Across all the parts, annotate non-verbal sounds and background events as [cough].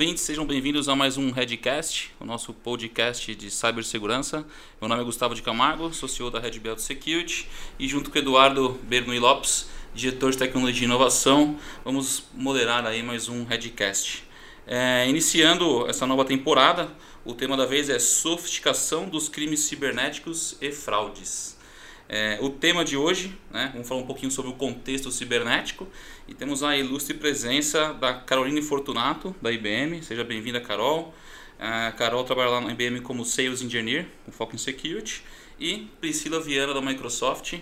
ouvintes, sejam bem-vindos a mais um Redcast, o nosso podcast de cibersegurança. Meu nome é Gustavo de Camargo, sou CEO da Red Belt Security e junto com Eduardo Bernui Lopes, diretor de tecnologia e inovação, vamos moderar aí mais um Redcast. É, iniciando essa nova temporada, o tema da vez é sofisticação dos crimes cibernéticos e fraudes. É, o tema de hoje, né, vamos falar um pouquinho sobre o contexto cibernético e temos a ilustre presença da Caroline Fortunato, da IBM. Seja bem-vinda, Carol. A Carol trabalha lá na IBM como Sales Engineer, com foco em Security. E Priscila Viana, da Microsoft,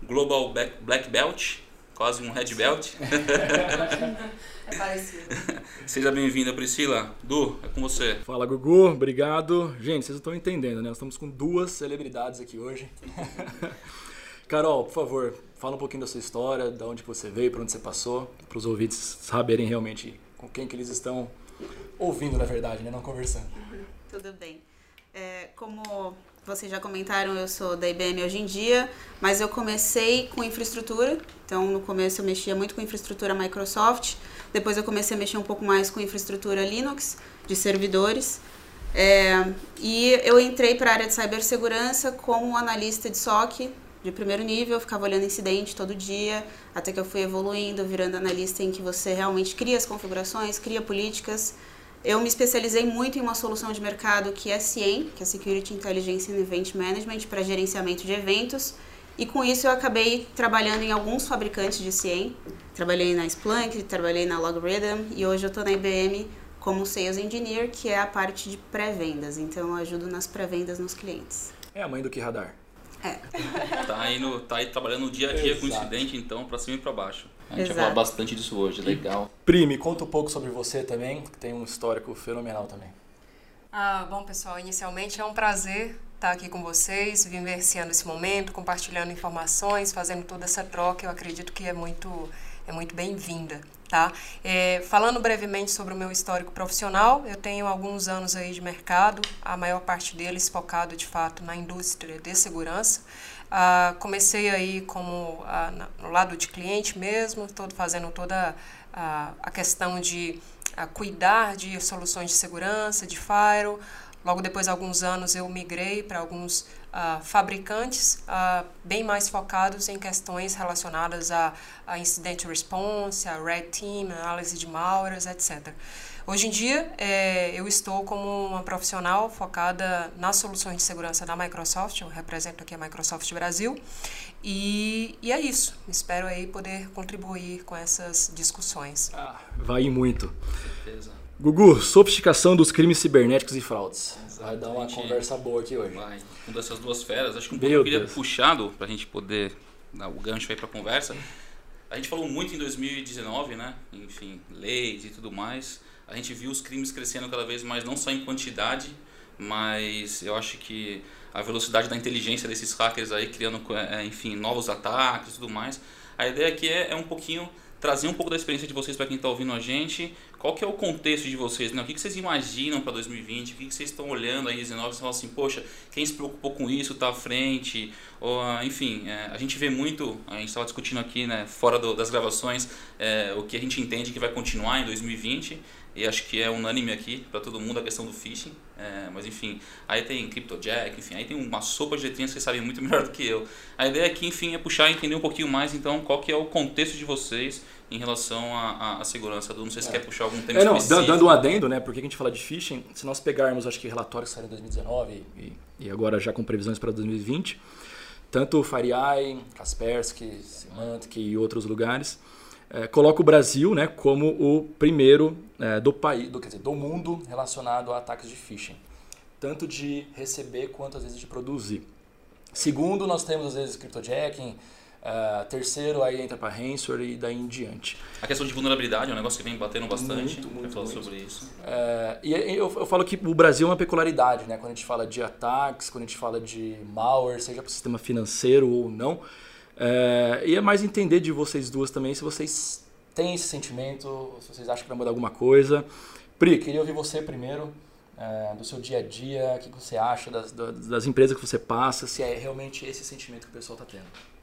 Global Black Belt, quase um Red Belt. [laughs] é parecido. [laughs] Seja bem-vinda, Priscila. Du, é com você. Fala, Gugu. Obrigado. Gente, vocês estão entendendo, né? Nós estamos com duas celebridades aqui hoje. [laughs] Carol, por favor, fala um pouquinho da sua história, de onde você veio, para onde você passou, para os ouvintes saberem realmente com quem que eles estão ouvindo, na verdade, né? Não conversando. Tudo bem. É, como vocês já comentaram, eu sou da IBM hoje em dia, mas eu comecei com infraestrutura. Então, no começo eu mexia muito com infraestrutura Microsoft. Depois eu comecei a mexer um pouco mais com infraestrutura Linux, de servidores. É, e eu entrei para a área de cibersegurança como analista de SOC de primeiro nível, ficava olhando incidente todo dia, até que eu fui evoluindo, virando analista em que você realmente cria as configurações, cria políticas. Eu me especializei muito em uma solução de mercado que é CIEM, que é Security Intelligence and Event Management, para gerenciamento de eventos. E com isso eu acabei trabalhando em alguns fabricantes de CIEM. Trabalhei na Splunk, trabalhei na Logarithm e hoje eu estou na IBM como Sales Engineer, que é a parte de pré-vendas. Então eu ajudo nas pré-vendas nos clientes. É a mãe do que radar. É. [laughs] Tá aí, no, tá aí trabalhando no dia a dia Exato. com o incidente, então, para cima e para baixo. A gente Exato. vai falar bastante disso hoje, legal. Prime, conta um pouco sobre você também, que tem um histórico fenomenal também. Ah, bom, pessoal, inicialmente é um prazer estar aqui com vocês, vivenciando esse momento, compartilhando informações, fazendo toda essa troca. Eu acredito que é muito, é muito bem-vinda. Tá? É, falando brevemente sobre o meu histórico profissional, eu tenho alguns anos aí de mercado, a maior parte deles focado de fato na indústria de segurança. Ah, comecei aí como ah, no lado de cliente mesmo, todo, fazendo toda ah, a questão de cuidar de soluções de segurança, de firewall. Logo depois de alguns anos eu migrei para alguns uh, fabricantes uh, bem mais focados em questões relacionadas a, a incident response, a red team, análise de malwares, etc. Hoje em dia, é, eu estou como uma profissional focada nas soluções de segurança da Microsoft, eu represento aqui a Microsoft Brasil, e, e é isso. Espero aí poder contribuir com essas discussões. Ah, vai muito. Com certeza. Gugu, sofisticação dos crimes cibernéticos e fraudes. Vai dar uma conversa boa aqui hoje. Vai. Um dessas duas feras. Acho que um pouco eu queria puxado para a gente poder dar o gancho aí para a conversa. A gente falou muito em 2019, né? Enfim, leis e tudo mais. A gente viu os crimes crescendo cada vez mais, não só em quantidade, mas eu acho que a velocidade da inteligência desses hackers aí, criando, é, enfim, novos ataques e tudo mais. A ideia aqui é, é um pouquinho trazer um pouco da experiência de vocês para quem está ouvindo a gente. Qual que é o contexto de vocês? Né? O que, que vocês imaginam para 2020? O que, que vocês estão olhando aí, 19? Vocês falam assim, poxa, quem se preocupou com isso está à frente? Ou, ah, enfim, é, a gente vê muito, a gente estava discutindo aqui, né, fora do, das gravações, é, o que a gente entende que vai continuar em 2020 e acho que é unânime aqui para todo mundo a questão do phishing, é, mas enfim, aí tem CryptoJack, enfim, aí tem uma sopa de letrinhas que vocês sabem muito [laughs] melhor do que eu. A ideia aqui, enfim, é puxar e entender um pouquinho mais, então, qual que é o contexto de vocês em relação à, à segurança do, não sei se é. quer puxar algum tema é, não, específico. Dando um adendo, né, porque a gente fala de phishing, se nós pegarmos, acho que relatórios que saíram em 2019 e, e agora já com previsões para 2020, tanto o FireEye, Kaspersky, Symantec e outros lugares, é, coloca o Brasil né, como o primeiro é, do país, do, quer dizer, do mundo relacionado a ataques de phishing, tanto de receber quanto às vezes de produzir. Segundo, nós temos às vezes cryptojacking, Uh, terceiro, aí entra para ransomware e daí em diante. A questão de vulnerabilidade é um negócio que vem batendo bastante. Muito, muito, falar sobre isso. Uh, e eu, eu, falo que o Brasil é uma peculiaridade, né? Quando a gente fala de ataques, quando a gente fala de malware, seja para o sistema financeiro ou não. É, e é mais entender de vocês duas também se vocês têm esse sentimento, se vocês acham que vai mudar alguma coisa. Pri, queria ouvir você primeiro, é, do seu dia a dia, o que você acha das, das empresas que você passa, se é realmente esse sentimento que o pessoal está tendo.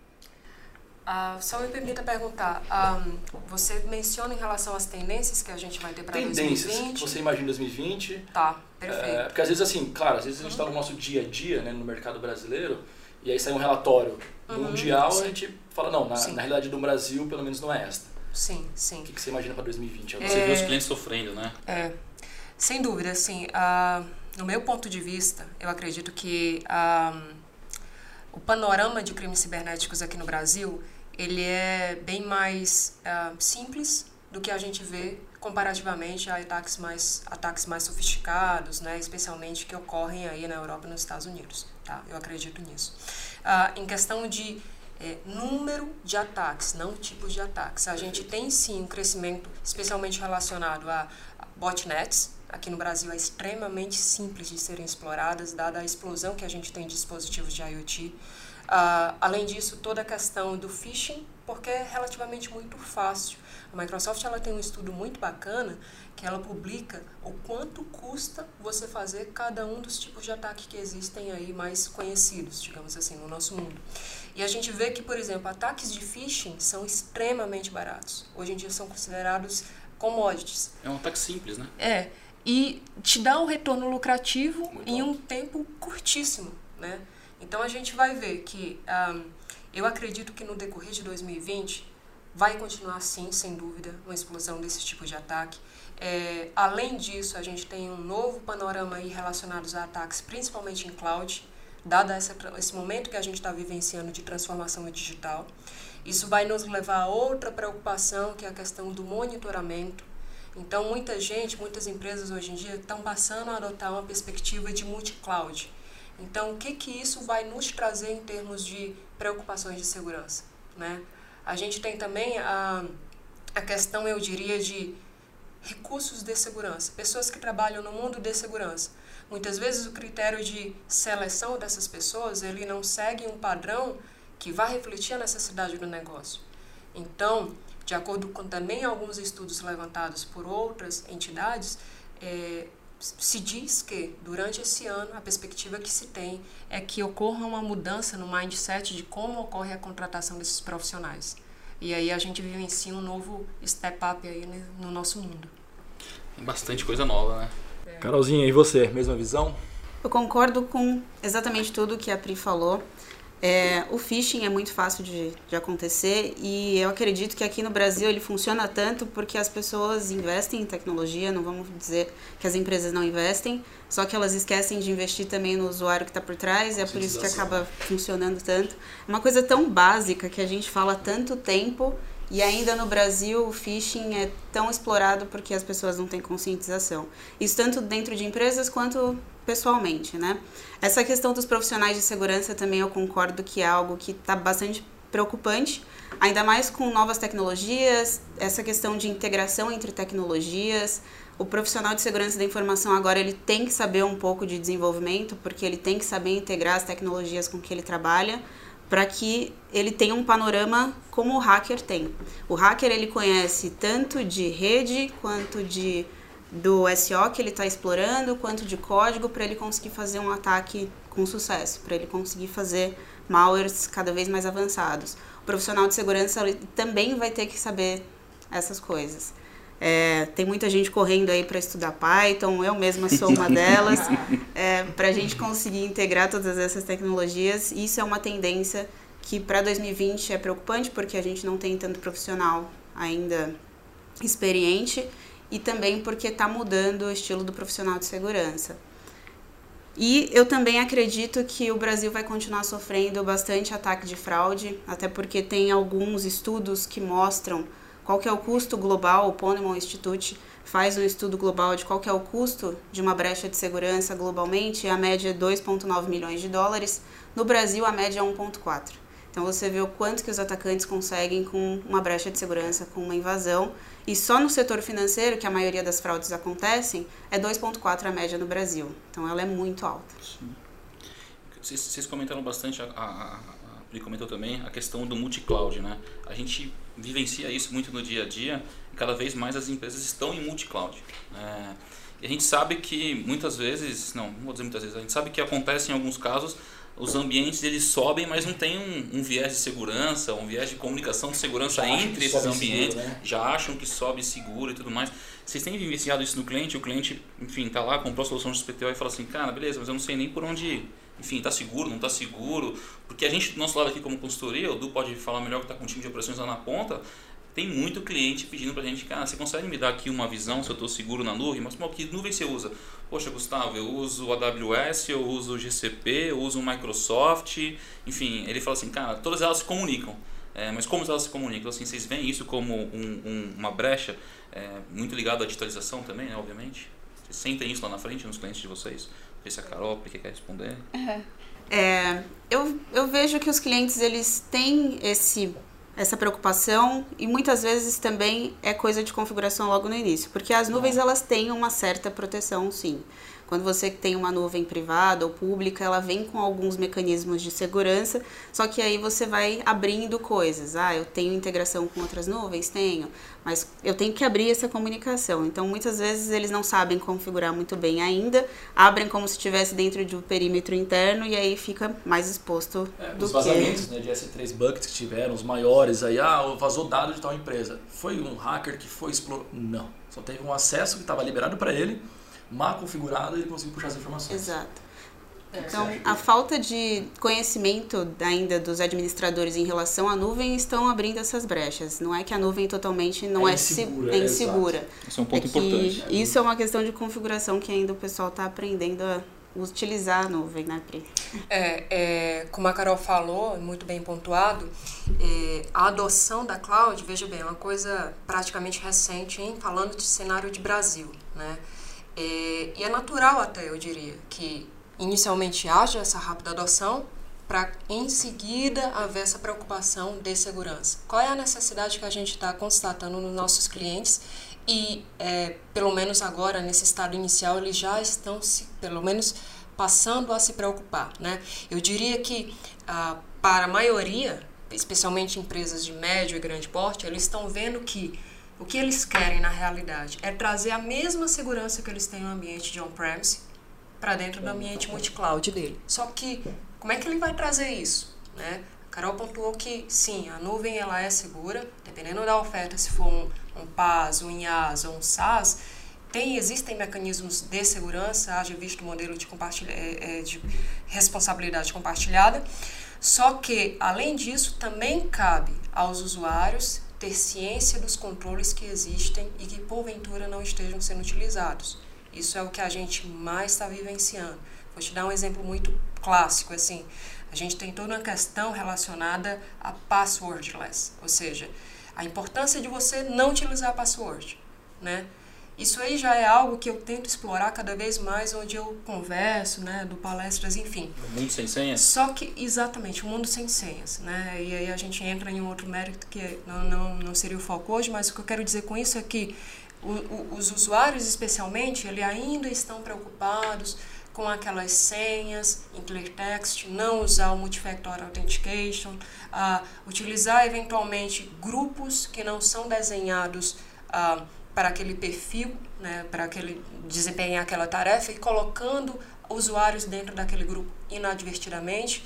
Uh, só me permita perguntar, um, você menciona em relação às tendências que a gente vai ter para 2020? Tendências que você imagina em 2020. Tá, perfeito. É, porque às vezes assim, claro, às vezes a gente está no nosso dia a dia, né, no mercado brasileiro, e aí sai um relatório uhum, mundial sim. a gente fala, não, na, na realidade do Brasil pelo menos não é esta. Sim, sim. O que, que você imagina para 2020? Você é... vê os clientes sofrendo, né? É, sem dúvida, assim, uh, no meu ponto de vista, eu acredito que uh, o panorama de crimes cibernéticos aqui no Brasil ele é bem mais uh, simples do que a gente vê comparativamente a ataques mais ataques mais sofisticados, né, especialmente que ocorrem aí na Europa e nos Estados Unidos, tá? Eu acredito nisso. Uh, em questão de é, número de ataques, não tipos de ataques, a gente tem sim um crescimento, especialmente relacionado a botnets. Aqui no Brasil é extremamente simples de serem exploradas, dada a explosão que a gente tem de dispositivos de IoT. Uh, além disso, toda a questão do phishing, porque é relativamente muito fácil. A Microsoft ela tem um estudo muito bacana que ela publica o quanto custa você fazer cada um dos tipos de ataque que existem aí mais conhecidos, digamos assim, no nosso mundo. E a gente vê que, por exemplo, ataques de phishing são extremamente baratos. Hoje em dia são considerados commodities. É um ataque simples, né? É. E te dá um retorno lucrativo muito em um tempo curtíssimo, né? Então a gente vai ver que um, eu acredito que no decorrer de 2020 vai continuar sim, sem dúvida, uma explosão desse tipo de ataque. É, além disso, a gente tem um novo panorama aí relacionado a ataques, principalmente em cloud, dado essa, esse momento que a gente está vivenciando de transformação digital. Isso vai nos levar a outra preocupação, que é a questão do monitoramento. Então, muita gente, muitas empresas hoje em dia estão passando a adotar uma perspectiva de multi-cloud então, o que, que isso vai nos trazer em termos de preocupações de segurança? Né? A gente tem também a, a questão, eu diria, de recursos de segurança, pessoas que trabalham no mundo de segurança. Muitas vezes o critério de seleção dessas pessoas, ele não segue um padrão que vai refletir a necessidade do negócio. Então, de acordo com também alguns estudos levantados por outras entidades, é, se diz que durante esse ano a perspectiva que se tem é que ocorra uma mudança no mindset de como ocorre a contratação desses profissionais. E aí a gente vivencia um novo step up aí no nosso mundo. Tem bastante coisa nova, né? É. Carolzinha, e você? Mesma visão? Eu concordo com exatamente tudo que a Pri falou. É, o phishing é muito fácil de, de acontecer e eu acredito que aqui no Brasil ele funciona tanto porque as pessoas investem em tecnologia, não vamos dizer que as empresas não investem, só que elas esquecem de investir também no usuário que está por trás e é por isso que acaba funcionando tanto. Uma coisa tão básica que a gente fala há tanto tempo e ainda no Brasil, o phishing é tão explorado porque as pessoas não têm conscientização. Isso tanto dentro de empresas quanto pessoalmente, né? Essa questão dos profissionais de segurança também eu concordo que é algo que está bastante preocupante, ainda mais com novas tecnologias, essa questão de integração entre tecnologias. O profissional de segurança da informação agora ele tem que saber um pouco de desenvolvimento, porque ele tem que saber integrar as tecnologias com que ele trabalha para que ele tenha um panorama como o hacker tem. O hacker ele conhece tanto de rede quanto de do SO que ele está explorando, quanto de código para ele conseguir fazer um ataque com sucesso, para ele conseguir fazer malwares cada vez mais avançados. O profissional de segurança também vai ter que saber essas coisas. É, tem muita gente correndo aí para estudar Python, eu mesma sou uma [laughs] delas, é, para a gente conseguir integrar todas essas tecnologias. Isso é uma tendência que para 2020 é preocupante, porque a gente não tem tanto profissional ainda experiente e também porque está mudando o estilo do profissional de segurança. E eu também acredito que o Brasil vai continuar sofrendo bastante ataque de fraude, até porque tem alguns estudos que mostram qual que é o custo global, o Ponemon Institute faz um estudo global de qual que é o custo de uma brecha de segurança globalmente, a média é 2,9 milhões de dólares, no Brasil a média é 1,4. Então você vê o quanto que os atacantes conseguem com uma brecha de segurança, com uma invasão, e só no setor financeiro, que a maioria das fraudes acontecem, é 2,4 a média no Brasil. Então ela é muito alta. Sim. Vocês comentaram bastante, a, a, a Pri comentou também, a questão do multi-cloud, né? A gente vivencia isso muito no dia a dia e cada vez mais as empresas estão em multi-cloud. É, e a gente sabe que muitas vezes, não, não vou dizer muitas vezes, a gente sabe que acontece em alguns casos os ambientes eles sobem, mas não tem um, um, viés de segurança, um viés de comunicação de segurança já entre esses ambientes. Seguro, né? Já acham que sobe seguro e tudo mais. Vocês têm investigado isso no cliente? O cliente, enfim, tá lá, comprou a solução de SPTO e fala assim, cara, beleza, mas eu não sei nem por onde ir. Enfim, tá seguro, não tá seguro. Porque a gente, do nosso lado aqui como consultoria, o Du pode falar melhor que tá com o time de operações lá na ponta, tem muito cliente pedindo pra gente, cara, você consegue me dar aqui uma visão se eu estou seguro na nuvem? Mas que nuvem você usa? Poxa, Gustavo, eu uso o AWS, eu uso o GCP, eu uso o Microsoft, enfim, ele fala assim, cara, todas elas se comunicam. É, mas como elas se comunicam? Assim, vocês veem isso como um, um, uma brecha é, muito ligada à digitalização também, né, obviamente? Vocês sentem isso lá na frente nos clientes de vocês? Sei se a Carol quer responder. É, eu, eu vejo que os clientes eles têm esse essa preocupação e muitas vezes também é coisa de configuração logo no início, porque as nuvens elas têm uma certa proteção, sim. Quando você tem uma nuvem privada ou pública, ela vem com alguns mecanismos de segurança, só que aí você vai abrindo coisas. Ah, eu tenho integração com outras nuvens? Tenho, mas eu tenho que abrir essa comunicação. Então, muitas vezes eles não sabem configurar muito bem ainda, abrem como se estivesse dentro de um perímetro interno e aí fica mais exposto é, do os vazamentos né, de S3 buckets que tiveram, os maiores aí, ah, vazou dado de tal empresa. Foi um hacker que foi explorado? Não. Só teve um acesso que estava liberado para ele mal configurada, ele conseguiu puxar as informações. Exato. É. Então, a falta de conhecimento ainda dos administradores em relação à nuvem estão abrindo essas brechas. Não é que a nuvem totalmente não é, é insegura. É insegura. Isso é um ponto é importante. Isso é uma questão de configuração que ainda o pessoal está aprendendo a utilizar a nuvem, né, Pri? É, é, como a Carol falou, muito bem pontuado, é, a adoção da cloud, veja bem, é uma coisa praticamente recente, hein, falando de cenário de Brasil, né? É, e é natural até, eu diria, que inicialmente haja essa rápida adoção para em seguida haver essa preocupação de segurança. Qual é a necessidade que a gente está constatando nos nossos clientes e é, pelo menos agora nesse estado inicial eles já estão se, pelo menos passando a se preocupar, né? Eu diria que ah, para a maioria, especialmente empresas de médio e grande porte, eles estão vendo que o que eles querem na realidade é trazer a mesma segurança que eles têm no ambiente de on-premise para dentro do ambiente multi-cloud dele. Só que como é que ele vai trazer isso? Né? A Carol pontuou que sim, a nuvem ela é segura, dependendo da oferta, se for um, um PaaS, um IaaS ou um SaaS, tem, existem mecanismos de segurança, haja visto o modelo de, compartilha, é, é, de responsabilidade compartilhada. Só que, além disso, também cabe aos usuários ter ciência dos controles que existem e que porventura não estejam sendo utilizados. Isso é o que a gente mais está vivenciando. Vou te dar um exemplo muito clássico, assim, a gente tem toda uma questão relacionada a passwordless, ou seja, a importância de você não utilizar password, né? Isso aí já é algo que eu tento explorar cada vez mais, onde eu converso, né, do palestras, enfim. O mundo sem senhas? Só que, exatamente, o mundo sem senhas, né? E aí a gente entra em um outro mérito que não, não, não seria o foco hoje, mas o que eu quero dizer com isso é que o, o, os usuários, especialmente, eles ainda estão preocupados com aquelas senhas em clear text, não usar o multifactor authentication, uh, utilizar eventualmente grupos que não são desenhados uh, para aquele perfil, né, para aquele desempenhar aquela tarefa e colocando usuários dentro daquele grupo inadvertidamente.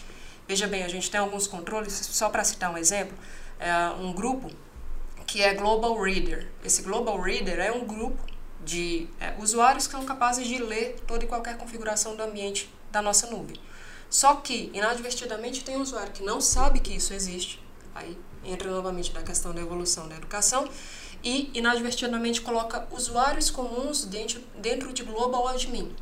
Veja bem, a gente tem alguns controles, só para citar um exemplo, é um grupo que é Global Reader. Esse Global Reader é um grupo de é, usuários que são capazes de ler toda e qualquer configuração do ambiente da nossa nuvem. Só que, inadvertidamente, tem um usuário que não sabe que isso existe, aí entra novamente na questão da evolução da educação, e inadvertidamente coloca usuários comuns dentro, dentro de Global Admin.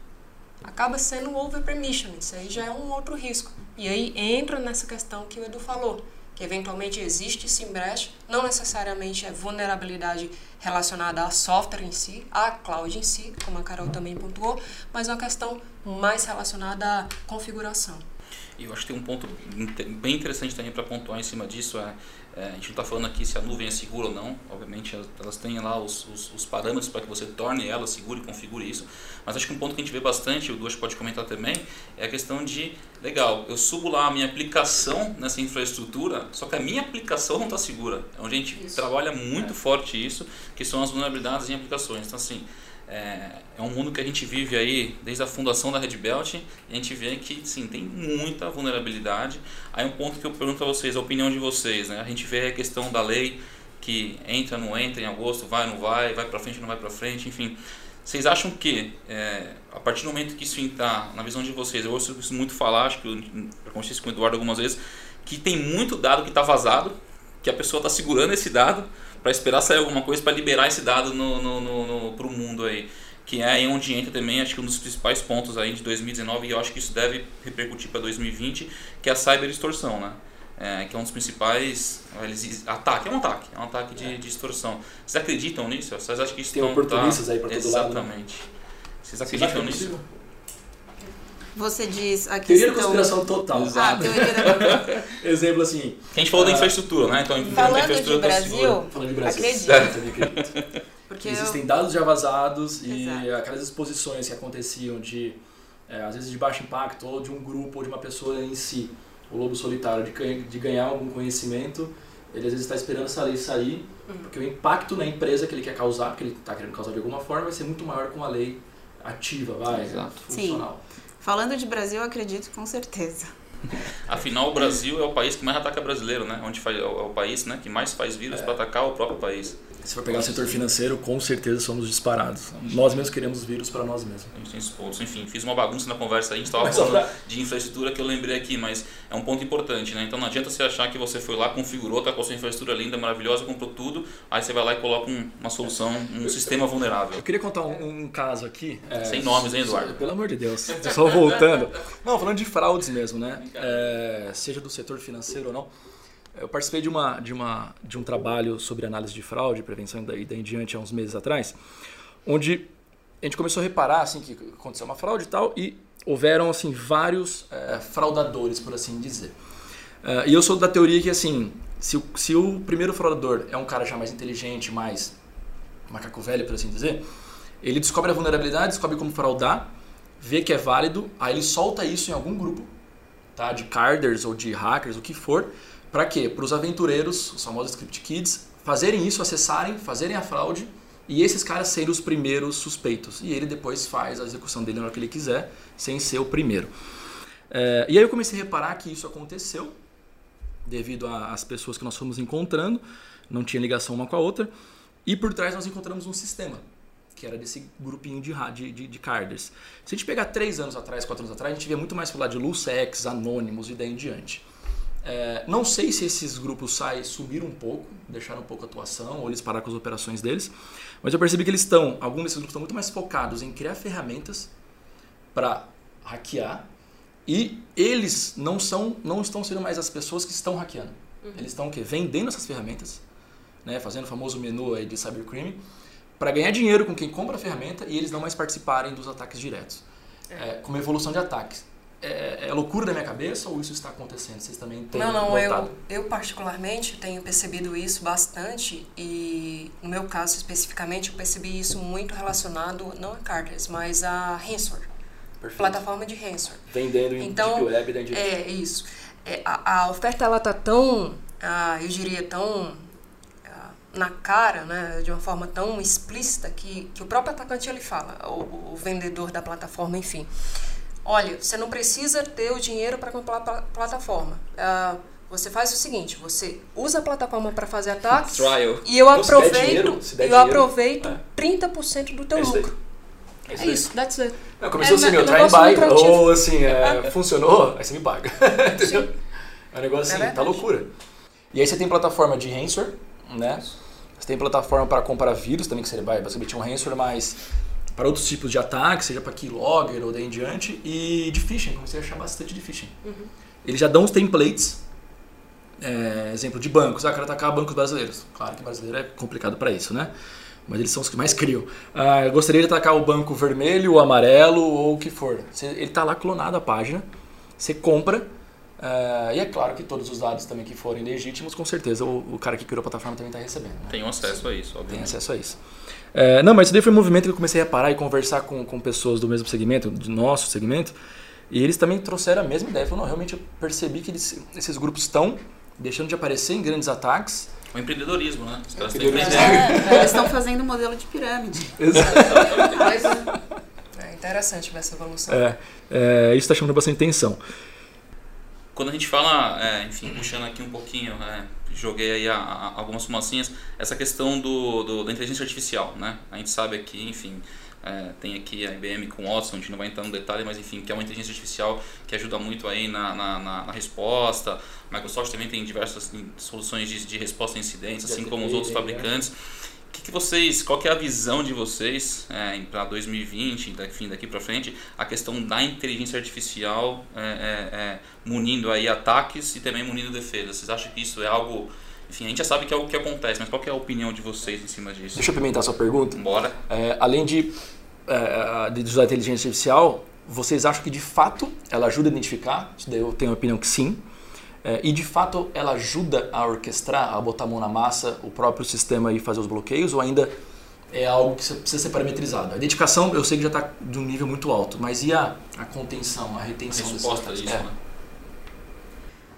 Acaba sendo over permission, isso aí já é um outro risco. E aí entra nessa questão que o Edu falou, que eventualmente existe sim brecha, não necessariamente é vulnerabilidade relacionada a software em si, a cloud em si, como a Carol também pontuou, mas é uma questão mais relacionada à configuração. E eu acho que tem um ponto bem interessante também para pontuar em cima disso, é é, a gente não está falando aqui se a nuvem é segura ou não, obviamente elas, têm lá os, os, os parâmetros para que você torne ela segura e configure isso, mas acho que um ponto que a gente vê bastante, o Duas pode comentar também, é a questão de, legal, eu subo lá a minha aplicação nessa infraestrutura, só que a minha aplicação não está segura, é onde a gente isso. trabalha muito é. forte isso, que são as vulnerabilidades em aplicações. Então assim, é, é, um mundo que a gente vive aí desde a fundação da Red Belt e a gente vê que sim, tem muita vulnerabilidade. Aí um ponto que eu pergunto a vocês, a opinião de vocês, né? A gente vê a questão da lei que entra, não entra em agosto, vai, não vai, vai para frente, não vai para frente, enfim. Vocês acham que, é, a partir do momento que isso entrar, na visão de vocês, eu ouço isso muito falar, acho que eu, conversei com o Eduardo algumas vezes, que tem muito dado que está vazado, que a pessoa está segurando esse dado para esperar sair alguma coisa para liberar esse dado no, no, no, no, para o mundo aí. Que é aí onde entra também, acho que um dos principais pontos aí de 2019, e eu acho que isso deve repercutir para 2020, que é a cyber extorsão, né? É, que é um dos principais eles, ataque, é um ataque, é um ataque de, de extorsão. Vocês acreditam nisso? Vocês acham que isso tem oportunistas tá... aí para todo lado? Né? Exatamente. Vocês acreditam nisso? Você diz a questão... Teoria da conspiração total. Ah, teoria da... Exemplo assim... Que a gente falou uh, da infraestrutura, né? Então, falando de Brasil, falando de Brasil, acredito. acredito. [laughs] Porque Existem eu... dados já vazados e aquelas exposições que aconteciam de, é, às vezes, de baixo impacto, ou de um grupo, ou de uma pessoa em si, o lobo solitário, de, de ganhar algum conhecimento, ele às vezes está esperando essa lei sair, uhum. porque o impacto na empresa que ele quer causar, porque ele está querendo causar de alguma forma, vai ser muito maior com a lei ativa, vai, Exato. funcional. Sim. Falando de Brasil, eu acredito com certeza. Afinal, o Brasil é o país que mais ataca brasileiro, né? Onde faz, é o país né, que mais faz vírus é. para atacar o próprio país. Se for pegar o setor financeiro, com certeza somos disparados. Nós mesmos queremos vírus para nós mesmos. A gente tem esses pontos. Enfim, fiz uma bagunça na conversa aí, a gente estava falando pra... de infraestrutura que eu lembrei aqui, mas é um ponto importante, né? Então não adianta você achar que você foi lá, configurou, tá com a sua infraestrutura linda, maravilhosa, comprou tudo, aí você vai lá e coloca um, uma solução, um sistema vulnerável. Eu queria contar um, um caso aqui. É, Sem nomes, hein, Eduardo? Pelo amor de Deus. Só voltando. Não, falando de fraudes mesmo, né? É, seja do setor financeiro ou não. Eu participei de, uma, de, uma, de um trabalho sobre análise de fraude, prevenção e daí, em diante há uns meses atrás, onde a gente começou a reparar assim, que aconteceu uma fraude e tal, e houveram assim, vários é, fraudadores, por assim dizer. Uh, e eu sou da teoria que assim, se se o primeiro fraudador é um cara já mais inteligente, mais macaco velho, por assim dizer, ele descobre a vulnerabilidade, descobre como fraudar, vê que é válido, aí ele solta isso em algum grupo, tá? de carders ou de hackers, o que for, para quê? Para os aventureiros, os famosos script kids, fazerem isso, acessarem, fazerem a fraude e esses caras serem os primeiros suspeitos. E ele depois faz a execução dele na hora que ele quiser, sem ser o primeiro. É, e aí eu comecei a reparar que isso aconteceu devido às pessoas que nós fomos encontrando, não tinha ligação uma com a outra, e por trás nós encontramos um sistema, que era desse grupinho de, de, de, de carders. Se a gente pegar três anos atrás, quatro anos atrás, a gente via muito mais falar de Lucex, Anônimos e daí em diante. É, não sei se esses grupos sai, subiram um pouco, deixaram um pouco a atuação, ou eles pararam com as operações deles, mas eu percebi que eles estão, alguns desses grupos estão muito mais focados em criar ferramentas para hackear e eles não são, não estão sendo mais as pessoas que estão hackeando. Uhum. Eles estão o quê? Vendendo essas ferramentas, né? fazendo o famoso menu aí de cybercrime, para ganhar dinheiro com quem compra a ferramenta e eles não mais participarem dos ataques diretos. É. É, com uma evolução de ataques é, é, loucura da minha cabeça ou isso está acontecendo? Vocês também têm Não, não, eu, eu particularmente tenho percebido isso bastante e no meu caso especificamente eu percebi isso muito relacionado não a Carters, mas a Rensor. Perfeito. Plataforma de Rensor. Vendendo em então, Deep Web, dentro de... É, isso. É, a, a, oferta ela tá tão, ah, eu diria, tão ah, na cara, né, de uma forma tão explícita que, que o próprio atacante ele fala, o, o vendedor da plataforma, enfim. Olha, você não precisa ter o dinheiro para comprar a plataforma. Uh, você faz o seguinte, você usa a plataforma para fazer ataques [laughs] Trial. e eu aproveito, dinheiro, eu aproveito é. 30% do teu é lucro. É isso, é isso that's it. Não, começou é, assim, meu, try and buy, ou assim, [laughs] é, funcionou, aí você me paga. [laughs] Entendeu? É um negócio assim, tá loucura. E aí você tem plataforma de Ransor, né? Você tem plataforma para comprar vírus também, que você vai basicamente um Ransor, mas para outros tipos de ataques, seja para keylogger ou daí em diante, e de phishing, comecei a achar bastante de phishing. Uhum. Eles já dão os templates, é, exemplo de bancos, ah, quero atacar bancos brasileiros. Claro que brasileiro é complicado para isso, né? Mas eles são os que mais criam. Ah, eu gostaria de atacar o banco vermelho, o amarelo ou o que for. Você, ele está lá clonado a página, você compra, Uh, e é claro que todos os dados também que forem legítimos, com certeza o, o cara que criou a plataforma também está recebendo. Né? Tem acesso a isso, obviamente. Tem acesso a isso. É, não, mas isso daí foi um movimento que eu comecei a parar e conversar com, com pessoas do mesmo segmento, do nosso segmento, e eles também trouxeram a mesma ideia. Falaram, não, realmente eu percebi que eles, esses grupos estão deixando de aparecer em grandes ataques O empreendedorismo, né? Os caras estão [laughs] é, Eles estão fazendo um modelo de pirâmide. Exato. é interessante ver essa evolução. É, é isso está chamando bastante atenção. Quando a gente fala, é, enfim, puxando aqui um pouquinho, é, joguei aí a, a, algumas fumacinhas, essa questão do, do, da inteligência artificial, né? A gente sabe aqui, enfim, é, tem aqui a IBM com Watson, a gente não vai entrar no detalhe, mas enfim, que é uma inteligência artificial que ajuda muito aí na, na, na, na resposta. A Microsoft também tem diversas soluções de, de resposta a incidentes, assim como os outros né? fabricantes. Que, que vocês, qual que é a visão de vocês é, para 2020, enfim, daqui para frente, a questão da inteligência artificial é, é, é, munindo aí ataques e também munindo defesas? Vocês acham que isso é algo enfim, a gente já sabe que é o que acontece, mas qual é a opinião de vocês em cima disso? Deixa eu pimentar a sua pergunta. Bora. É, além de é, de usar a inteligência artificial, vocês acham que de fato ela ajuda a identificar? Eu tenho a opinião que sim. É, e de fato ela ajuda a orquestrar, a botar a mão na massa, o próprio sistema e fazer os bloqueios? Ou ainda é algo que precisa ser parametrizado? A identificação eu sei que já está de um nível muito alto, mas e a, a contenção, a retenção? A resposta disso, é. né?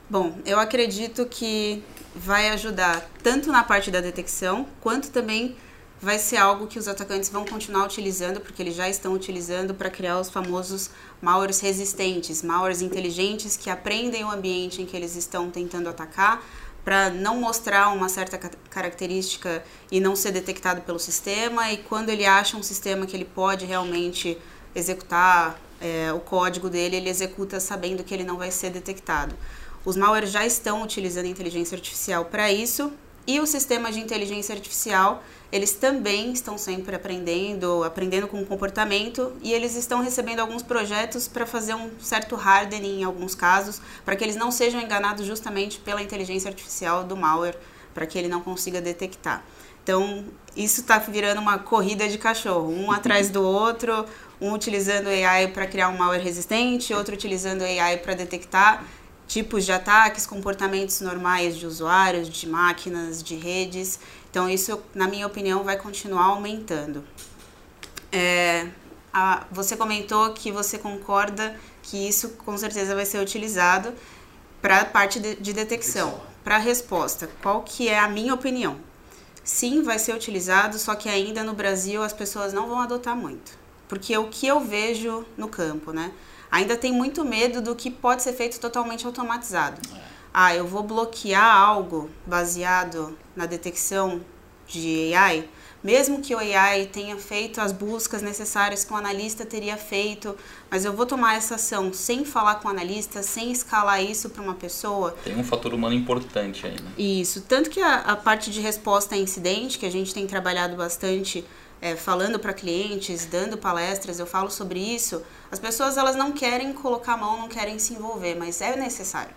Bom, eu acredito que vai ajudar tanto na parte da detecção, quanto também vai ser algo que os atacantes vão continuar utilizando, porque eles já estão utilizando para criar os famosos malwares resistentes, malwares inteligentes que aprendem o ambiente em que eles estão tentando atacar, para não mostrar uma certa característica e não ser detectado pelo sistema, e quando ele acha um sistema que ele pode realmente executar é, o código dele, ele executa sabendo que ele não vai ser detectado. Os malwares já estão utilizando inteligência artificial para isso, e o sistema de inteligência artificial eles também estão sempre aprendendo, aprendendo com o comportamento e eles estão recebendo alguns projetos para fazer um certo hardening em alguns casos, para que eles não sejam enganados justamente pela inteligência artificial do malware, para que ele não consiga detectar. Então, isso está virando uma corrida de cachorro, um atrás do outro, um utilizando AI para criar um malware resistente, outro utilizando AI para detectar tipos de ataques, comportamentos normais de usuários, de máquinas, de redes. Então, isso, na minha opinião, vai continuar aumentando. É, a, você comentou que você concorda que isso com certeza vai ser utilizado para a parte de, de detecção. Para a resposta, qual que é a minha opinião? Sim, vai ser utilizado, só que ainda no Brasil as pessoas não vão adotar muito. Porque o que eu vejo no campo, né? Ainda tem muito medo do que pode ser feito totalmente automatizado. É ah, eu vou bloquear algo baseado na detecção de AI, mesmo que o AI tenha feito as buscas necessárias que o analista teria feito, mas eu vou tomar essa ação sem falar com o analista, sem escalar isso para uma pessoa. Tem um fator humano importante aí, né? Isso. Tanto que a, a parte de resposta a incidente, que a gente tem trabalhado bastante é, falando para clientes, dando palestras, eu falo sobre isso. As pessoas elas não querem colocar a mão, não querem se envolver, mas é necessário.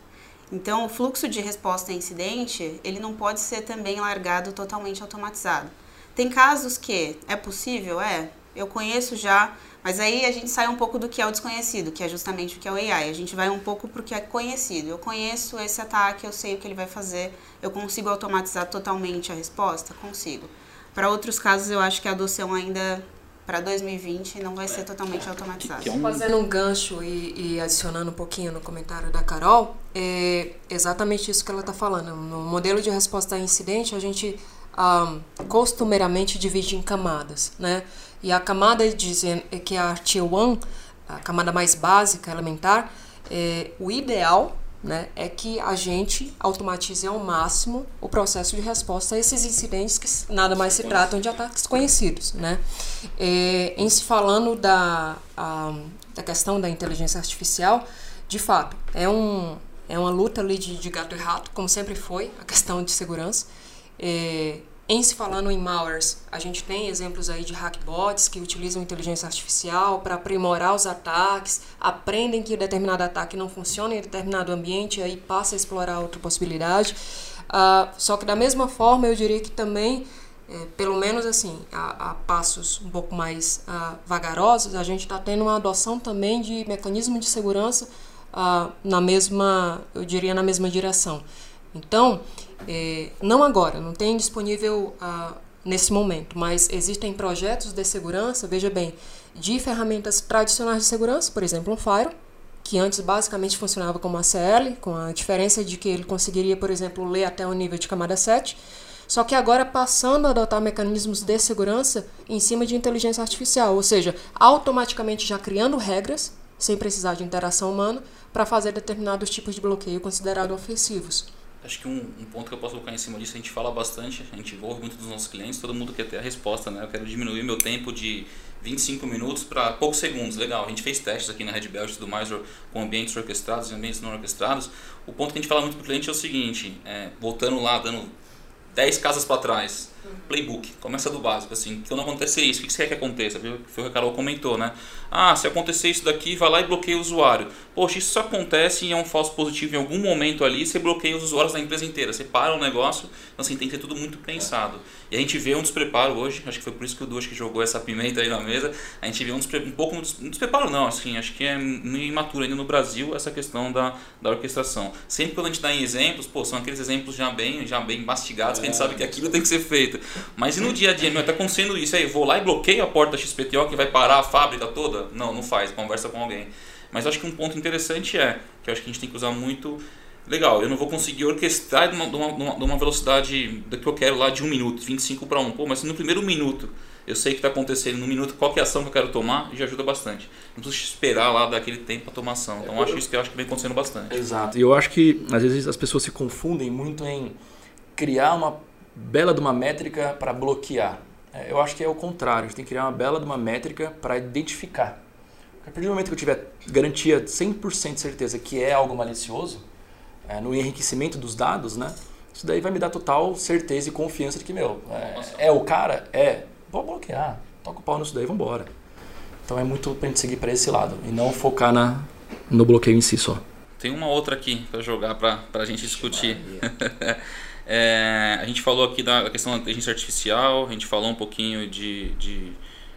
Então, o fluxo de resposta a incidente, ele não pode ser também largado totalmente automatizado. Tem casos que é possível, é, eu conheço já, mas aí a gente sai um pouco do que é o desconhecido, que é justamente o que é o AI. A gente vai um pouco para o que é conhecido. Eu conheço esse ataque, eu sei o que ele vai fazer, eu consigo automatizar totalmente a resposta? Consigo. Para outros casos, eu acho que a adoção ainda para 2020 não vai ser totalmente automatizado. É Fazendo um gancho e, e, adicionando um pouquinho no comentário da Carol, é exatamente isso que ela está falando. No modelo de resposta a incidente, a gente um, costumeiramente divide em camadas, né? E a camada dizendo que é a Tier 1, a camada mais básica, elementar, é, o ideal né, é que a gente automatize ao máximo o processo de resposta a esses incidentes que nada mais se tratam de ataques conhecidos. Né? É, em se falando da, a, da questão da inteligência artificial, de fato, é, um, é uma luta ali de, de gato e rato, como sempre foi, a questão de segurança. É, em se falando em malwares, a gente tem exemplos aí de hackbots que utilizam inteligência artificial para aprimorar os ataques, aprendem que determinado ataque não funciona em determinado ambiente e aí passa a explorar outra possibilidade. Uh, só que da mesma forma, eu diria que também, é, pelo menos assim, a, a, passos um pouco mais uh, vagarosos, a gente está tendo uma adoção também de mecanismo de segurança uh, na mesma, eu diria, na mesma direção. Então, é, não agora, não tem disponível ah, nesse momento, mas existem projetos de segurança, veja bem, de ferramentas tradicionais de segurança, por exemplo, um Fire, que antes basicamente funcionava como ACL, com a diferença de que ele conseguiria, por exemplo, ler até o nível de camada 7, Só que agora passando a adotar mecanismos de segurança em cima de inteligência artificial, ou seja, automaticamente já criando regras, sem precisar de interação humana, para fazer determinados tipos de bloqueio considerados ofensivos. Acho que um, um, ponto que eu posso colocar em cima disso, a gente fala bastante, a gente ouve muito dos nossos clientes, todo mundo quer ter a resposta, né? Eu quero diminuir meu tempo de 25 minutos para poucos segundos. Legal, a gente fez testes aqui na Red Belt e tudo mais com ambientes orquestrados e ambientes não orquestrados. O ponto que a gente fala muito para o cliente é o seguinte, é, voltando lá, dando 10 casas para trás, playbook, começa do básico, assim, quando acontecer isso, o que você quer que aconteça? Foi o que a Carol comentou, né? Ah, se acontecer isso daqui, vai lá e bloqueia o usuário. Poxa, isso só acontece e é um falso positivo em algum momento ali, você bloqueia os usuários da empresa inteira, você para o negócio, então assim, tem que ter tudo muito pensado. E a gente vê um despreparo hoje, acho que foi por isso que o Duas que jogou essa pimenta aí na mesa, a gente vê um, despre, um pouco, um despreparo não, assim, acho que é meio imaturo ainda no Brasil essa questão da, da orquestração. Sempre quando a gente dá em exemplos, pô, são aqueles exemplos já bem, já bem mastigados, que a gente sabe que aquilo tem que ser feito. Mas e no dia a dia, meu, tá acontecendo isso aí, vou lá e bloqueio a porta XPTO que vai parar a fábrica toda? Não, não faz, conversa com alguém. Mas acho que um ponto interessante é, que eu acho que a gente tem que usar muito legal, eu não vou conseguir orquestrar de uma, de uma, de uma velocidade da que eu quero lá de um minuto, 25 para 1. Pô, mas no primeiro minuto eu sei que está acontecendo no minuto, qual é a ação que eu quero tomar, já ajuda bastante. Não preciso esperar lá daquele tempo para tomar ação. Então, acho isso que eu acho que vem acontecendo bastante. Exato. E eu acho que, às vezes, as pessoas se confundem muito em criar uma bela de uma métrica para bloquear. É, eu acho que é o contrário. A gente tem que criar uma bela de uma métrica para identificar. A partir do momento que eu tiver garantia 100% de certeza que é algo malicioso, é, no enriquecimento dos dados, né? Isso daí vai me dar total certeza e confiança de que, meu, é, é o cara? É. Vou bloquear. Toca o pau nisso daí e vambora. Então é muito pra gente seguir para esse lado e não focar na, no bloqueio em si só. Tem uma outra aqui para jogar para a gente discutir. [laughs] é, a gente falou aqui da questão da inteligência artificial, a gente falou um pouquinho de, de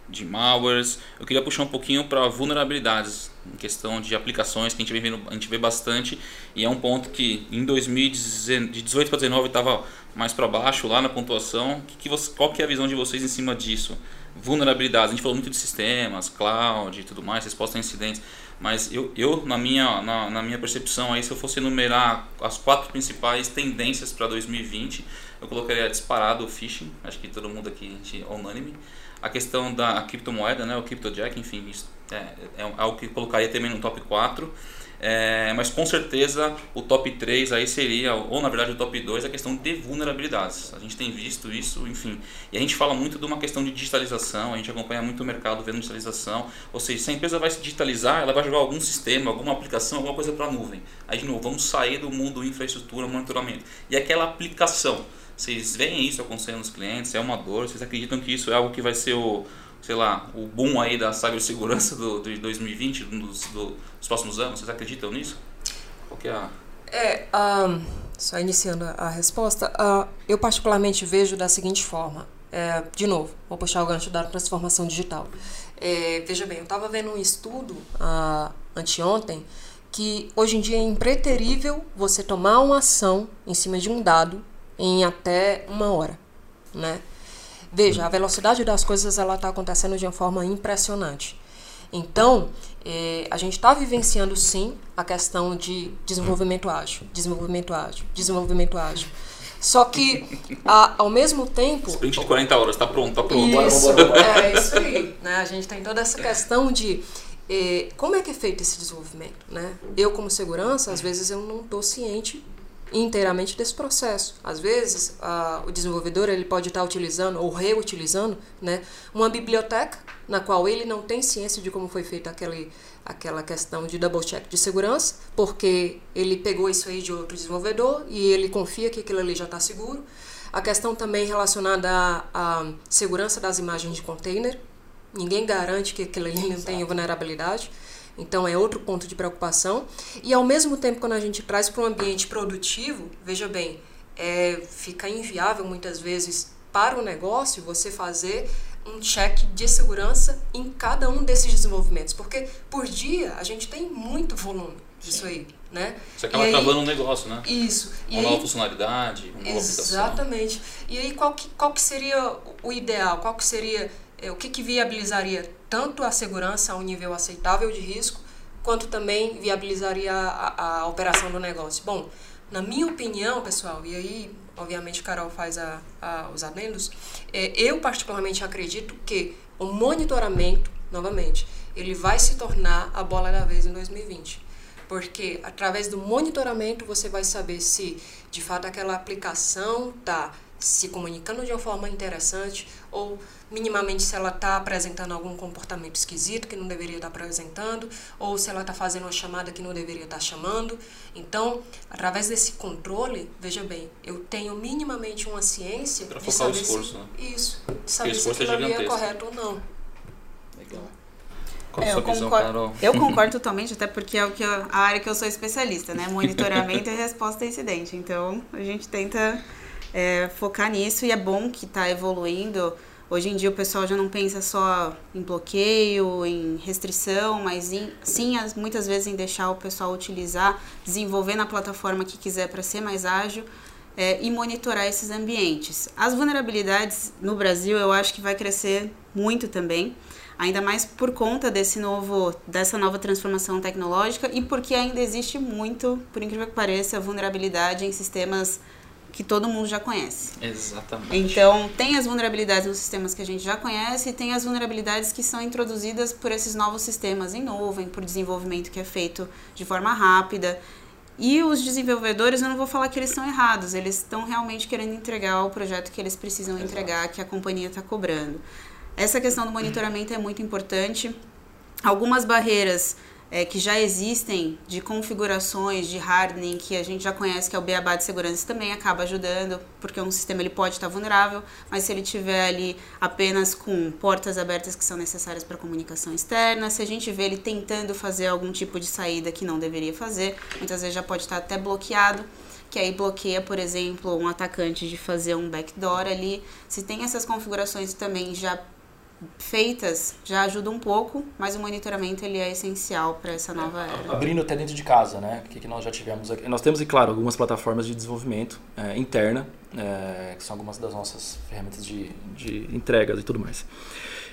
de malwares. Eu queria puxar um pouquinho para vulnerabilidades, em questão de aplicações que a gente vê, a gente vê bastante e é um ponto que em 2018 para 2019 estava mais para baixo lá na pontuação. Que, que você, qual que é a visão de vocês em cima disso? Vulnerabilidades, a gente falou muito de sistemas, cloud e tudo mais, resposta a incidentes, mas eu, eu na, minha, na, na minha percepção, aí, se eu fosse enumerar as quatro principais tendências para 2020, eu colocaria disparado o phishing, acho que todo mundo aqui é unânime a questão da criptomoeda, né, o CryptoJack, enfim, é, é algo que colocaria também no top 4. É, mas com certeza o top 3 aí seria, ou na verdade o top 2, a questão de vulnerabilidades. A gente tem visto isso, enfim. E a gente fala muito de uma questão de digitalização, a gente acompanha muito o mercado vendo digitalização. Ou seja, se a empresa vai se digitalizar, ela vai jogar algum sistema, alguma aplicação, alguma coisa para a nuvem. Aí de novo, vamos sair do mundo infraestrutura, monitoramento. E aquela aplicação vocês veem isso acontecendo nos clientes? É uma dor? Vocês acreditam que isso é algo que vai ser o, sei lá, o boom aí da cibersegurança do, de 2020, dos, do, dos próximos anos? Vocês acreditam nisso? Qual que é a... É, um, só iniciando a resposta, uh, eu particularmente vejo da seguinte forma. É, de novo, vou puxar o gancho da transformação digital. É, veja bem, eu estava vendo um estudo uh, anteontem que hoje em dia é impreterível você tomar uma ação em cima de um dado em até uma hora, né? Veja, a velocidade das coisas ela está acontecendo de uma forma impressionante. Então, eh, a gente está vivenciando sim a questão de desenvolvimento ágil, desenvolvimento ágil, desenvolvimento ágil. Só que, a, ao mesmo tempo. Sprint de 40 horas, está pronto, está pronto. Isso, é isso aí. Né? A gente tem toda essa questão de eh, como é que é feito esse desenvolvimento. Né? Eu, como segurança, às vezes eu não estou ciente inteiramente desse processo. Às vezes, a, o desenvolvedor ele pode estar utilizando ou reutilizando né, uma biblioteca na qual ele não tem ciência de como foi feita aquele, aquela questão de double check de segurança, porque ele pegou isso aí de outro desenvolvedor e ele confia que aquilo ali já está seguro. A questão também relacionada à, à, segurança das imagens de container. Ninguém garante que aquilo ali não tenha vulnerabilidade. Então é outro ponto de preocupação. E ao mesmo tempo, quando a gente traz para um ambiente produtivo, veja bem, é, fica inviável muitas vezes para o negócio você fazer um check de segurança em cada um desses desenvolvimentos, porque por dia a gente tem muito volume disso aí, né? Você acaba travando um negócio, né? Isso. Uma nova funcionalidade, uma nova Exatamente. E aí qual que, qual que seria o ideal? Qual que seria é, o que, que viabilizaria tanto a segurança a um nível aceitável de risco, quanto também viabilizaria a, a, operação do negócio. Bom, na minha opinião, pessoal, e aí obviamente Carol faz a, a, os adendos, é, eu particularmente acredito que o monitoramento, novamente, ele vai se tornar a bola da vez em 2020. Porque através do monitoramento você vai saber se de fato aquela aplicação está se comunicando de uma forma interessante ou minimamente se ela está apresentando algum comportamento esquisito que não deveria estar tá apresentando ou se ela está fazendo uma chamada que não deveria estar tá chamando. Então, através desse controle, veja bem, eu tenho minimamente uma ciência para focar o esforço, se, né? Isso, de saber se aquilo é, é correto ou não. Legal. Qual é, eu, visão, concordo, [laughs] eu concordo totalmente, até porque é o que eu, a área que eu sou especialista, né? Monitoramento e resposta a incidente. Então, a gente tenta é, focar nisso e é bom que está evoluindo. Hoje em dia o pessoal já não pensa só em bloqueio, em restrição, mas em, sim, as, muitas vezes em deixar o pessoal utilizar, desenvolver na plataforma que quiser para ser mais ágil é, e monitorar esses ambientes. As vulnerabilidades no Brasil eu acho que vai crescer muito também, ainda mais por conta desse novo, dessa nova transformação tecnológica e porque ainda existe muito, por incrível que pareça, vulnerabilidade em sistemas que todo mundo já conhece. Exatamente. Então, tem as vulnerabilidades nos sistemas que a gente já conhece e tem as vulnerabilidades que são introduzidas por esses novos sistemas em nuvem, por desenvolvimento que é feito de forma rápida. E os desenvolvedores, eu não vou falar que eles estão errados, eles estão realmente querendo entregar o projeto que eles precisam Exato. entregar, que a companhia está cobrando. Essa questão do monitoramento é muito importante. Algumas barreiras é, que já existem de configurações de hardening que a gente já conhece que é o beabá de segurança também acaba ajudando porque um sistema ele pode estar vulnerável mas se ele tiver ali apenas com portas abertas que são necessárias para comunicação externa se a gente vê ele tentando fazer algum tipo de saída que não deveria fazer muitas vezes já pode estar até bloqueado que aí bloqueia, por exemplo, um atacante de fazer um backdoor ali. Se tem essas configurações também já feitas já ajuda um pouco, mas o monitoramento ele é essencial para essa nova era. Abrindo até dentro de casa, né? O que, que nós já tivemos aqui? Nós temos, e claro, algumas plataformas de desenvolvimento é, interna, é, que são algumas das nossas ferramentas de, de entregas e tudo mais.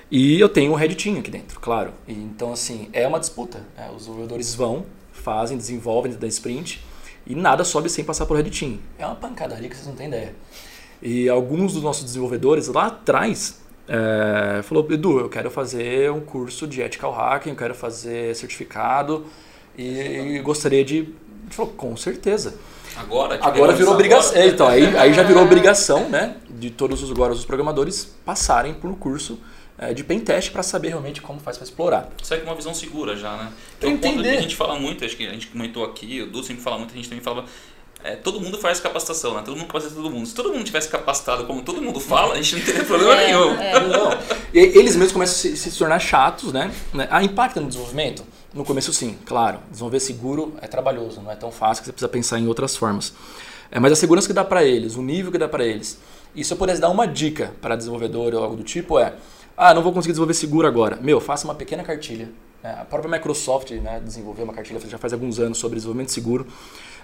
E eu tenho um Red Team aqui dentro, claro. E, então, assim, é uma disputa. Né? Os desenvolvedores vão, fazem, desenvolvem da sprint e nada sobe sem passar por Red Team. É uma pancadaria que vocês não têm ideia. E alguns dos nossos desenvolvedores lá atrás é, falou, Edu, eu quero fazer um curso de ethical hacking, eu quero fazer certificado e, e gostaria de... Ele falou, com certeza. Agora, agora virou obrigação. É, então, aí, aí já virou obrigação, né? De todos os agora os programadores passarem por um curso é, de pentest para saber realmente como faz para explorar. Isso é uma visão segura já, né? Que é um ponto que a gente fala muito, acho que a gente comentou aqui, o Du sempre fala muito, a gente também falava é, todo mundo faz capacitação, né? Todo mundo capacita todo mundo. Se todo mundo tivesse capacitado como todo mundo fala, a gente não teria problema é, nenhum. É. Não. E eles mesmos começam a se, se, tornar chatos, né? A impacta no desenvolvimento? No começo, sim, claro. Desenvolver seguro é trabalhoso, não é tão fácil que você precisa pensar em outras formas. É, mas a segurança que dá para eles, o nível que dá para eles. E se eu pudesse dar uma dica para desenvolvedor ou algo do tipo, é: ah, não vou conseguir desenvolver seguro agora. Meu, faça uma pequena cartilha. É, a própria Microsoft né, desenvolveu uma cartilha já faz alguns anos sobre desenvolvimento seguro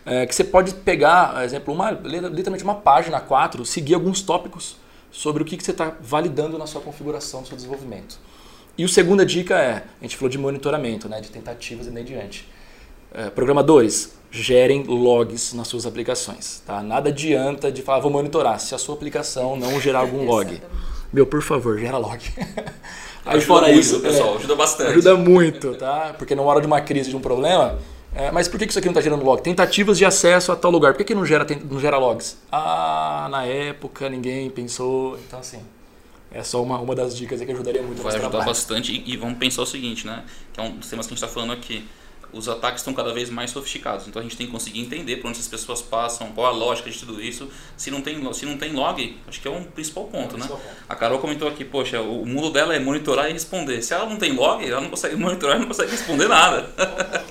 é, que você pode pegar, exemplo, uma, literalmente uma página 4, seguir alguns tópicos sobre o que, que você está validando na sua configuração do seu desenvolvimento. E a segunda dica é, a gente falou de monitoramento, né, de tentativas e nem diante. É, programadores, gerem logs nas suas aplicações. Tá? Nada adianta de falar, vou monitorar, se a sua aplicação não gerar algum [laughs] log. Meu, por favor, gera log. [laughs] Aí fora muito, isso, pessoal, é, ajuda bastante. Ajuda muito, tá? Porque na hora de uma crise, de um problema, é, mas por que isso aqui não está gerando log? Tentativas de acesso a tal lugar. Por que, que não, gera, não gera logs? Ah, na época ninguém pensou. Então, assim, é só uma, uma das dicas que ajudaria muito. Vai ajudar trabalho. bastante. E, e, vamos pensar o seguinte, né? Que é um dos temas que a gente está falando aqui os ataques estão cada vez mais sofisticados. Então a gente tem que conseguir entender por onde as pessoas passam, qual a lógica de tudo isso. Se não tem, se não tem log, acho que é um principal ponto, é um né? Principal ponto. A Carol comentou aqui, poxa, o mundo dela é monitorar e responder. Se ela não tem log, ela não consegue [laughs] monitorar e não consegue responder nada.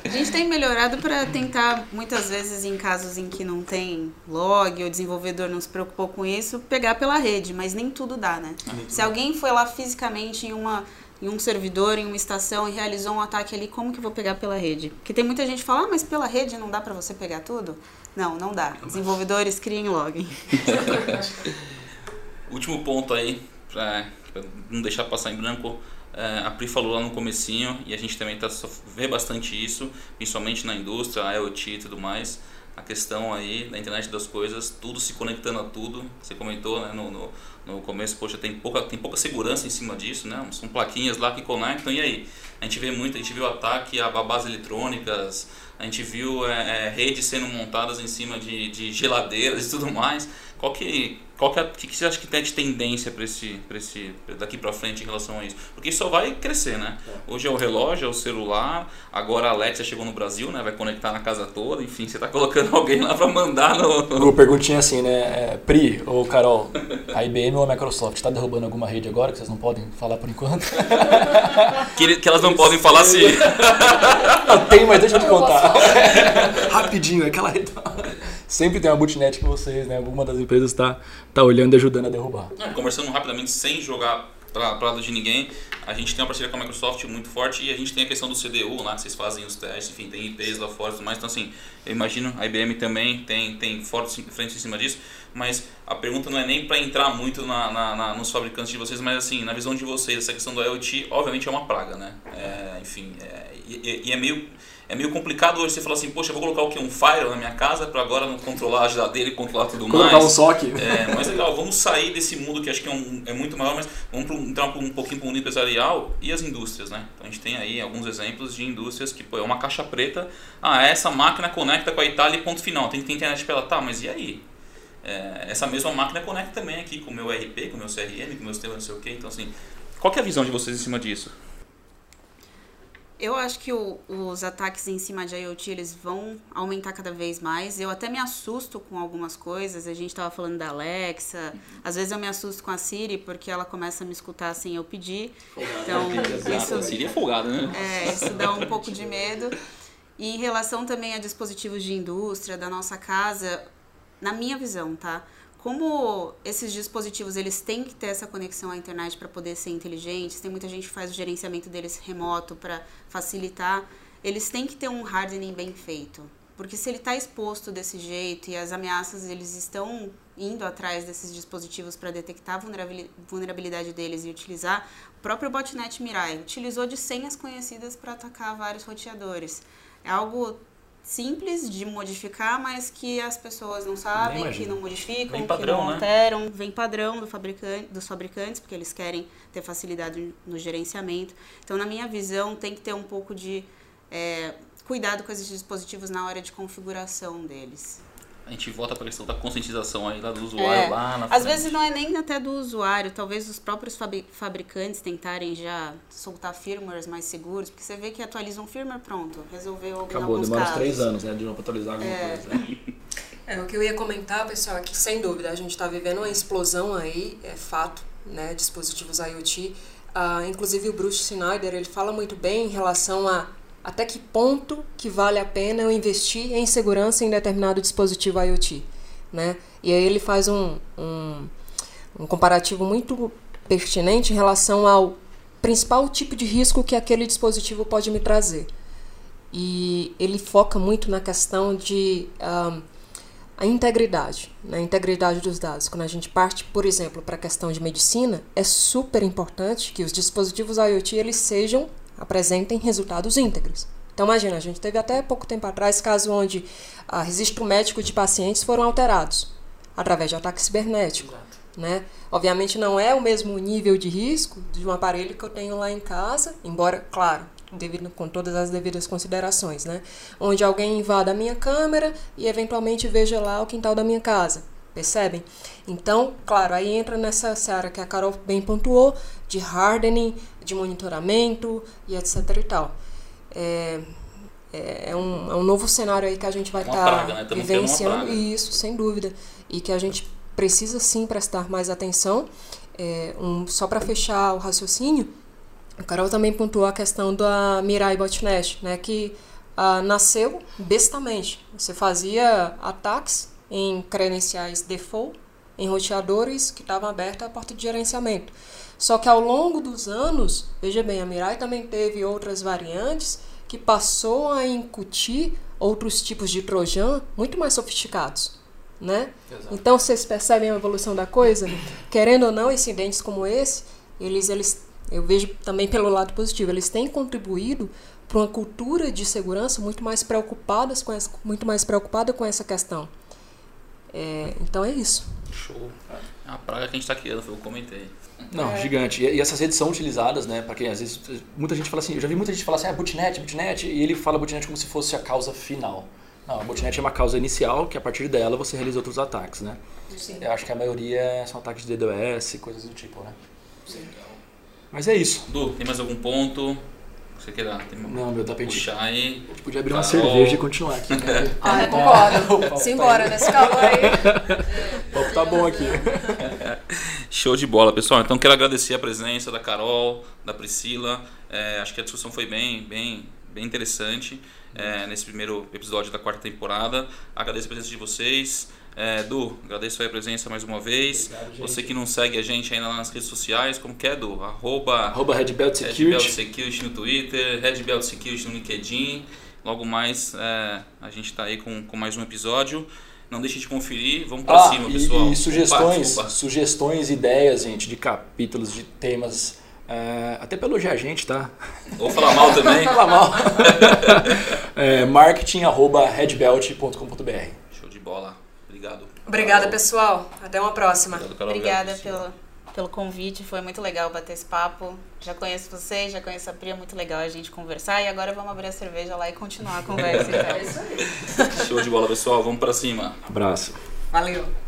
A gente tem melhorado para tentar, muitas vezes em casos em que não tem log, o desenvolvedor não se preocupou com isso, pegar pela rede, mas nem tudo dá, né? Se alguém foi lá fisicamente em uma em um servidor, em uma estação e realizou um ataque ali, como que eu vou pegar pela rede? Porque tem muita gente que fala, ah, mas pela rede não dá para você pegar tudo? Não, não dá. Desenvolvedores criem login. [laughs] Último ponto aí, para não deixar passar em branco, é, a Pri falou lá no comecinho e a gente também tá vê bastante isso, principalmente na indústria, IoT e tudo mais. a questão aí da internet das coisas, tudo se conectando a tudo. Você comentou né, no, no, no começo, poxa, tem pouca, tem pouca segurança em cima disso, né? São plaquinhas lá que conectam, e aí? A gente vê muito, a gente viu ataque a babás eletrônicas, a gente viu é, é, redes sendo montadas em cima de, de geladeiras e tudo mais. Qual que, qual que, é, que, que você acha que tem de tendência para esse, esse, daqui para frente em relação a isso? Porque isso só vai crescer, né? É. Hoje é o relógio, é o celular, agora a Alexa chegou no Brasil, né? Vai conectar na casa toda, enfim, você está colocando [laughs] alguém lá para mandar no... Uma perguntinha assim, né? É, Pri ou Carol, a IBM ou a Microsoft está derrubando alguma rede agora que vocês não podem falar por enquanto? [laughs] que, que elas não podem falar se... não, tem, mas deixa eu te contar. [laughs] Rapidinho, aquela rede sempre tem uma bootnet que vocês, né? Alguma das empresas está tá olhando e ajudando a derrubar. É, conversando rapidamente, sem jogar para lado de ninguém, a gente tem uma parceria com a Microsoft muito forte e a gente tem a questão do CDU lá, que vocês fazem os testes, enfim, tem IPs lá fora e tudo mais. Então, assim, eu imagino a IBM também tem, tem forte frente em cima disso, mas a pergunta não é nem para entrar muito na, na, na, nos fabricantes de vocês, mas, assim, na visão de vocês, essa questão do IoT, obviamente, é uma praga, né? É, enfim, é, e, e é meio é meio complicado hoje você falar assim, poxa, vou colocar o que? Um Fire na minha casa para agora não controlar a geladeira e controlar tudo colocar mais. Colocar um SOC. É, mas legal, vamos sair desse mundo que acho que é, um, é muito maior, mas vamos pro, entrar um pouquinho para o mundo empresarial e as indústrias, né? Então a gente tem aí alguns exemplos de indústrias que, pô, é uma caixa preta, ah, essa máquina conecta com a Itália e ponto final, tem que ter internet para ela, tá, mas e aí? É, essa mesma máquina conecta também aqui com o meu RP, com o meu CRM, com o meu sistema não sei o que, então assim, qual é a visão de vocês em cima disso? Eu acho que o, os ataques em cima de IoT eles vão aumentar cada vez mais. Eu até me assusto com algumas coisas. A gente estava falando da Alexa. Às vezes eu me assusto com a Siri porque ela começa a me escutar sem eu pedir. Então isso a Siri é folgada, né? É, isso dá um pouco de medo. E em relação também a dispositivos de indústria da nossa casa, na minha visão, tá? Como esses dispositivos eles têm que ter essa conexão à internet para poder ser inteligentes, tem muita gente que faz o gerenciamento deles remoto para facilitar, eles têm que ter um hardening bem feito. Porque se ele está exposto desse jeito e as ameaças eles estão indo atrás desses dispositivos para detectar a vulnerabilidade deles e utilizar, o próprio botnet Mirai utilizou de senhas conhecidas para atacar vários roteadores. É algo simples de modificar, mas que as pessoas não sabem, que não modificam, padrão, que não né? alteram, né? vem padrão do fabricante, dos fabricantes, porque eles querem ter facilidade no gerenciamento. Então, na minha visão, tem que ter um pouco de é, cuidado com esses dispositivos na hora de configuração deles a gente volta para a questão da conscientização aí lá do usuário é, lá na Às frente. vezes não é nem até do usuário, talvez os próprios fabricantes tentarem já soltar firmwares mais seguros, porque você vê que atualizam um firmware, pronto, resolveu Acabou, demora uns três anos, né, de não atualizar alguma é. coisa. Né? [laughs] É, o que eu ia comentar, pessoal, é que sem dúvida a gente está vivendo uma explosão aí, é fato, né, dispositivos IoT. Uh, inclusive o Bruce Schneider, ele fala muito bem em relação a até que ponto que vale a pena eu investir em segurança em determinado dispositivo IoT, né? E aí ele faz um, um, um comparativo muito pertinente em relação ao principal tipo de risco que aquele dispositivo pode me trazer. E ele foca muito na questão de a integridade, na né? integridade dos dados. Quando a gente parte, por exemplo, para a questão de medicina, é super importante que os dispositivos IoT eles sejam apresentem resultados íntegros. Então, imagina, a gente teve até pouco tempo atrás caso onde a registro médico de pacientes foram alterados através de ataque cibernético. Né? Obviamente não é o mesmo nível de risco de um aparelho que eu tenho lá em casa, embora, claro, devido, com todas as devidas considerações, né? Onde alguém invada a minha câmera e eventualmente veja lá o quintal da minha casa. Percebem? Então, claro, aí entra nessa seara que a Carol bem pontuou, de hardening, de monitoramento e etc e tal. É, é, é, um, é um novo cenário aí que a gente vai estar tá né? vivenciando, isso, sem dúvida. E que a gente precisa sim prestar mais atenção. É, um, só para fechar o raciocínio, o Carol também pontuou a questão da Mirai Botnet, né, que uh, nasceu bestamente. Você fazia ataques em credenciais default, em roteadores que estavam abertos à porta de gerenciamento. Só que ao longo dos anos, veja bem, a Mirai também teve outras variantes que passou a incutir outros tipos de trojan muito mais sofisticados. Né? Então vocês percebem a evolução da coisa? Querendo ou não, incidentes como esse, eles, eles Eu vejo também pelo lado positivo. Eles têm contribuído para uma cultura de segurança muito mais preocupadas com essa, muito mais preocupada com essa questão. É, então é isso. Show. É a praga que a gente está criando, eu comentei. Não, é. gigante. E, essas redes são utilizadas, né? Para quem às vezes muita gente fala assim, eu já vi muita gente falar assim, ah, botnet, botnet, e ele fala botnet como se fosse a causa final. Não, a botnet é uma causa inicial que a partir dela você realiza outros ataques, né? Sim. Eu acho que a maioria são ataques de DDoS, coisas do tipo, né? Sim. Mas é isso. Du, tem mais algum ponto? Você quer dar? Tem não, meu, dá pra gente. Puxar aí. A gente podia abrir uma cerveja e continuar aqui. Né? [laughs] ah, eu concordo. [laughs] Simbora nesse calor aí. [laughs] o papo tá bom aqui. Show de bola, pessoal. Então quero agradecer a presença da Carol, da Priscila. É, acho que a discussão foi bem, bem, bem interessante é, nesse primeiro episódio da quarta temporada. Agradeço a presença de vocês. É, Du, agradeço a presença mais uma vez. Obrigado, Você que não segue a gente ainda lá nas redes sociais, como que é, Du? Arroba, Arroba Red Belt Security. Security no Twitter, Red Belt Security no LinkedIn. Logo mais é, a gente está aí com, com mais um episódio. Não deixe de conferir, vamos para ah, cima, pessoal. E, sugestões, opa, sugestões, ideias, gente, de capítulos, de temas. É, até pelo elogiar a gente, tá? Ou falar mal também. [laughs] falar mal. [laughs] é, marketing arroba redbelt.com.br Show de bola. Obrigada, pessoal. Até uma próxima. Obrigado, Obrigada pelo, pelo convite. Foi muito legal bater esse papo. Já conheço vocês, já conheço a Pri. É muito legal a gente conversar. E agora vamos abrir a cerveja lá e continuar a conversa. Então. é isso aí. Show de bola, pessoal. Vamos para cima. Abraço. Valeu.